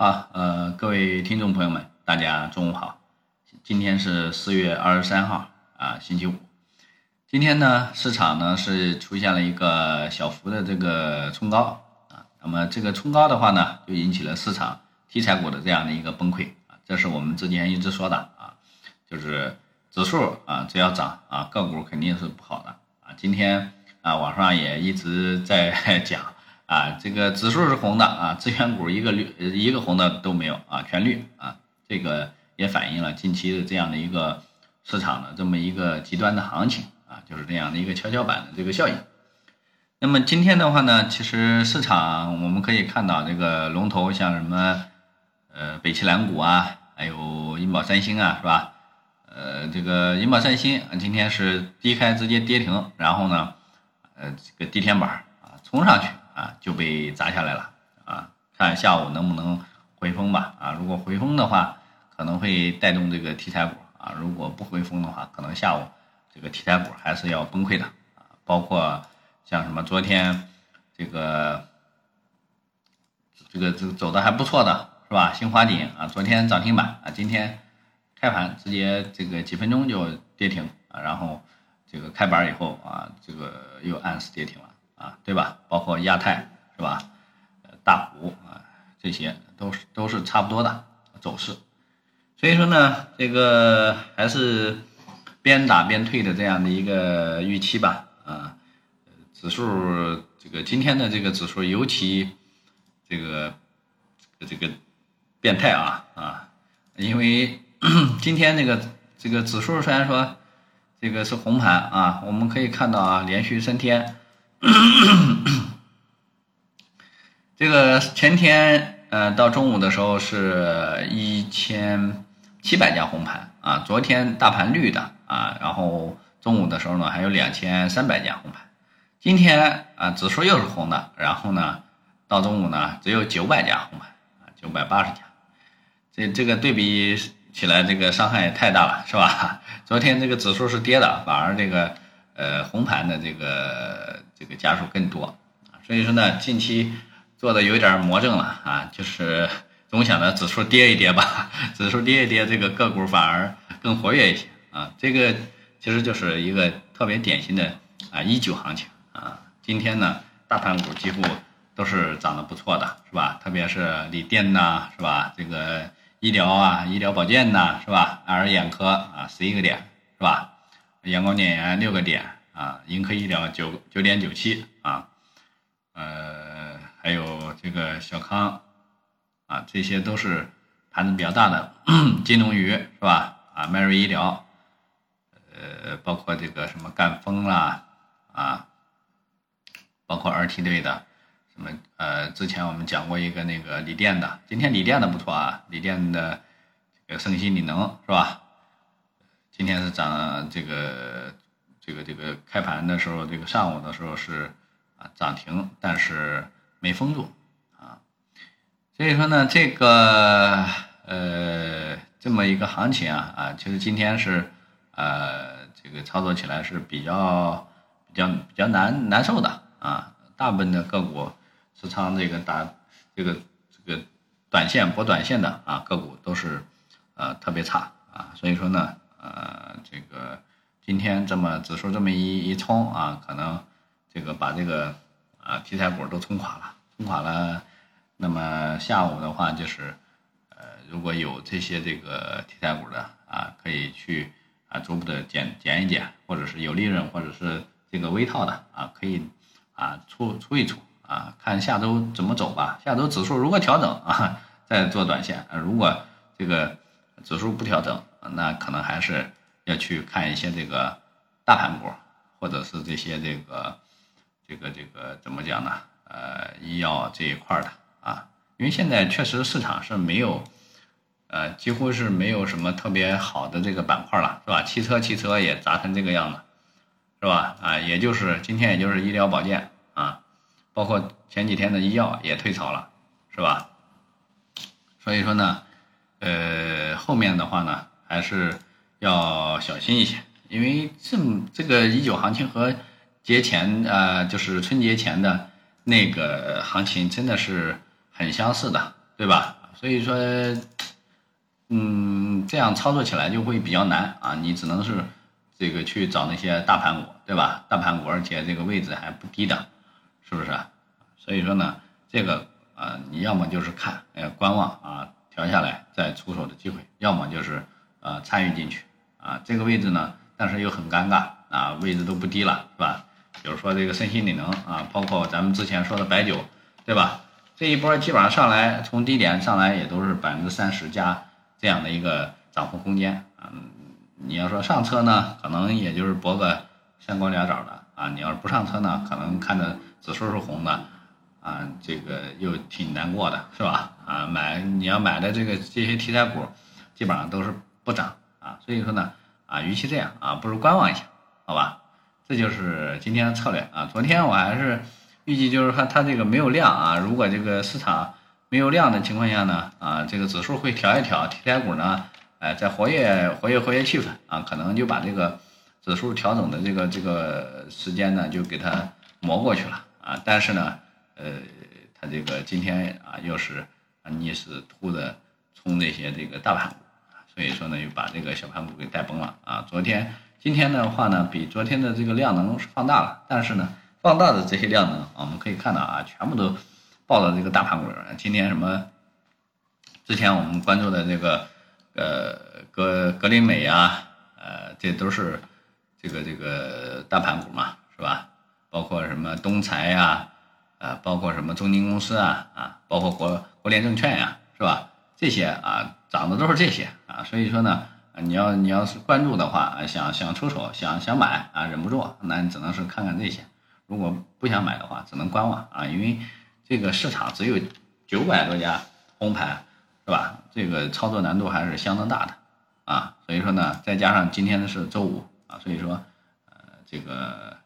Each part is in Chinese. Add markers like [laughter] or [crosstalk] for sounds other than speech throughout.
好，呃，各位听众朋友们，大家中午好。今天是四月二十三号啊，星期五。今天呢，市场呢是出现了一个小幅的这个冲高啊。那么这个冲高的话呢，就引起了市场题材股的这样的一个崩溃啊。这是我们之前一直说的啊，就是指数啊只要涨啊，个股肯定是不好的啊。今天啊，网上也一直在 [laughs] 讲。啊，这个指数是红的啊，资源股一个绿一个红的都没有啊，全绿啊，这个也反映了近期的这样的一个市场的这么一个极端的行情啊，就是这样的一个跷跷板的这个效应。那么今天的话呢，其实市场我们可以看到这个龙头像什么呃北汽蓝谷啊，还有银宝三星啊，是吧？呃，这个银宝三星今天是低开直接跌停，然后呢，呃，这个地天板啊冲上去。啊，就被砸下来了啊！看下午能不能回风吧啊！如果回风的话，可能会带动这个题材股啊；如果不回风的话，可能下午这个题材股还是要崩溃的啊。包括像什么昨天这个这个这走的还不错的是吧？新华锦啊，昨天涨停板啊，今天开盘直接这个几分钟就跌停啊，然后这个开板以后啊，这个又按时跌停了。啊，对吧？包括亚太是吧？大股啊，这些都是都是差不多的走势。所以说呢，这个还是边打边退的这样的一个预期吧。啊，指数这个今天的这个指数尤其这个这个变态啊啊，因为 [clears throat] 今天这个这个指数虽然说这个是红盘啊，我们可以看到啊，连续三天。这个前天，呃，到中午的时候是一千七百家红盘啊，昨天大盘绿的啊，然后中午的时候呢还有两千三百家红盘，今天啊指数又是红的，然后呢到中午呢只有九百家红盘啊，九百八十家，这这个对比起来这个伤害也太大了，是吧？[laughs] 昨天这个指数是跌的，反而这个呃红盘的这个。这个家数更多啊，所以说呢，近期做的有点魔怔了啊，就是总想着指数跌一跌吧，[laughs] 指数跌一跌，这个个股反而更活跃一些啊。这个其实就是一个特别典型的啊一九行情啊。今天呢，大盘股几乎都是涨得不错的，是吧？特别是锂电呐，是吧？这个医疗啊，医疗保健呐，是吧？爱尔眼科啊，十一个点，是吧？阳光电源六个点。啊，盈科医疗九九点九七啊，呃，还有这个小康啊，这些都是盘子比较大的，金龙鱼是吧？啊，迈瑞医疗，呃，包括这个什么赣锋啦啊，包括二梯队的什么呃，之前我们讲过一个那个锂电的，今天锂电的不错啊，锂电的这个盛鑫锂能是吧？今天是涨这个。这个这个开盘的时候，这个上午的时候是啊涨停，但是没封住啊，所以说呢，这个呃这么一个行情啊啊，其实今天是呃这个操作起来是比较比较比较难难受的啊，大部分的个股持仓这个打这个这个短线博短线的啊个股都是呃特别差啊，所以说呢呃这个。今天这么指数这么一一冲啊，可能这个把这个啊题材股都冲垮了，冲垮了。那么下午的话就是，呃，如果有这些这个题材股的啊，可以去啊逐步的减减一减，或者是有利润，或者是这个微套的啊，可以啊出出一出啊，看下周怎么走吧。下周指数如果调整啊，再做短线；如果这个指数不调整，那可能还是。要去看一些这个大盘股，或者是这些这个这个这个怎么讲呢？呃，医药这一块的啊，因为现在确实市场是没有，呃，几乎是没有什么特别好的这个板块了，是吧？汽车汽车也砸成这个样子，是吧？啊，也就是今天也就是医疗保健啊，包括前几天的医药也退潮了，是吧？所以说呢，呃，后面的话呢，还是。要小心一些，因为这这个一九行情和节前呃，就是春节前的那个行情真的是很相似的，对吧？所以说，嗯，这样操作起来就会比较难啊，你只能是这个去找那些大盘股，对吧？大盘股，而且这个位置还不低的，是不是？所以说呢，这个啊，你要么就是看，呃，观望啊，调下来再出手的机会，要么就是呃参与进去啊，这个位置呢，但是又很尴尬啊，位置都不低了，是吧？比如说这个森鑫锂能啊，包括咱们之前说的白酒，对吧？这一波基本上上来，从低点上来也都是百分之三十加这样的一个涨幅空间啊。你要说上车呢，可能也就是博个三光两爪的啊。你要是不上车呢，可能看着指数是红的啊，这个又挺难过的，是吧？啊，买你要买的这个这些题材股，基本上都是不涨啊。所以说呢，啊，与其这样啊，不如观望一下，好吧？这就是今天的策略啊。昨天我还是。预计就是说它这个没有量啊，如果这个市场没有量的情况下呢，啊，这个指数会调一调，题材股呢，哎，在活跃活跃活跃气氛啊，可能就把这个指数调整的这个这个时间呢，就给它磨过去了啊。但是呢，呃，它这个今天啊，又是逆势突的冲这些这个大盘股，所以说呢，又把这个小盘股给带崩了啊。昨天今天的话呢，比昨天的这个量能是放大了，但是呢。放大的这些量能，我们可以看到啊，全部都报到这个大盘股上。今天什么？之前我们关注的这个呃格格林美啊，呃，这都是这个这个大盘股嘛，是吧？包括什么东财呀，啊，包括什么中金公司啊，啊，包括国国联证券呀，是吧？这些啊涨的都是这些啊，所以说呢，你要你要是关注的话，想想出手，想想买啊，忍不住，那你只能是看看这些。如果不想买的话，只能观望啊，因为这个市场只有九百多家红盘，是吧？这个操作难度还是相当大的啊，所以说呢，再加上今天是周五啊，所以说呃，这个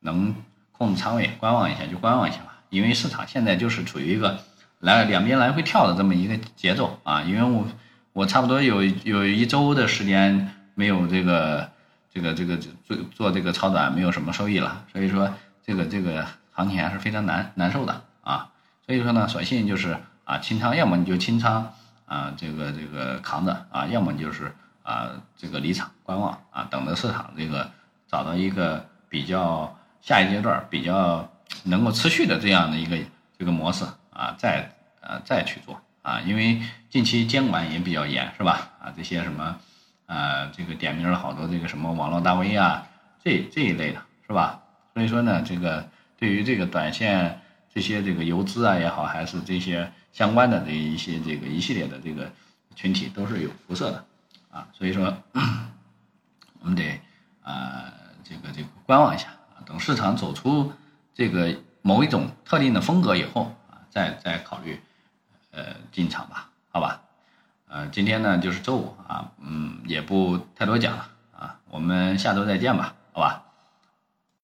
能控制仓位观望一下就观望一下吧，因为市场现在就是处于一个来两边来回跳的这么一个节奏啊，因为我我差不多有有一周的时间没有这个这个这个做做这个超短，没有什么收益了，所以说。这个这个行情还是非常难难受的啊，所以说呢，索性就是啊清仓，要么你就清仓啊，这个这个扛着啊，要么就是啊这个离场观望啊，等着市场这个找到一个比较下一阶段比较能够持续的这样的一个这个模式啊，再呃再去做啊，因为近期监管也比较严是吧？啊这些什么啊这个点名了好多这个什么网络大 V 啊这这一类的是吧？所以说呢，这个对于这个短线这些这个游资啊也好，还是这些相关的这一些这个一系列的这个群体都是有辐射的啊。所以说，我们得啊这个这个观望一下，等市场走出这个某一种特定的风格以后，再再考虑呃进场吧，好吧？呃，今天呢就是周五啊，嗯，也不太多讲了啊，我们下周再见吧，好吧？